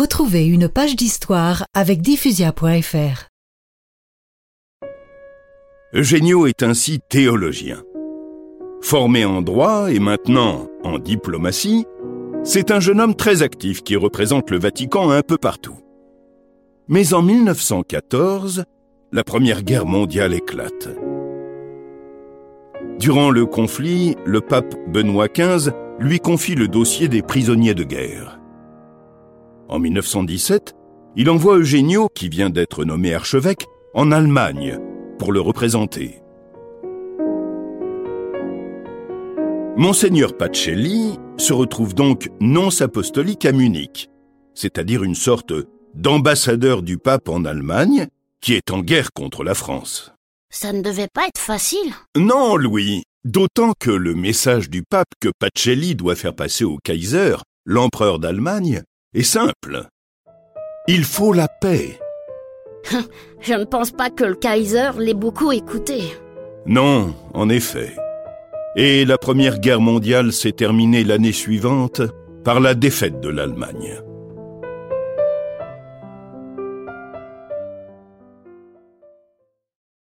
Retrouvez une page d'histoire avec diffusia.fr. Eugenio est ainsi théologien. Formé en droit et maintenant en diplomatie, c'est un jeune homme très actif qui représente le Vatican un peu partout. Mais en 1914, la Première Guerre mondiale éclate. Durant le conflit, le pape Benoît XV lui confie le dossier des prisonniers de guerre. En 1917, il envoie Eugenio, qui vient d'être nommé archevêque, en Allemagne pour le représenter. Monseigneur Pacelli se retrouve donc nonce apostolique à Munich, c'est-à-dire une sorte d'ambassadeur du pape en Allemagne qui est en guerre contre la France. Ça ne devait pas être facile. Non, Louis, d'autant que le message du pape que Pacelli doit faire passer au Kaiser, l'empereur d'Allemagne, est simple. Il faut la paix. Je ne pense pas que le Kaiser l'ait beaucoup écouté. Non, en effet. Et la Première Guerre mondiale s'est terminée l'année suivante par la défaite de l'Allemagne.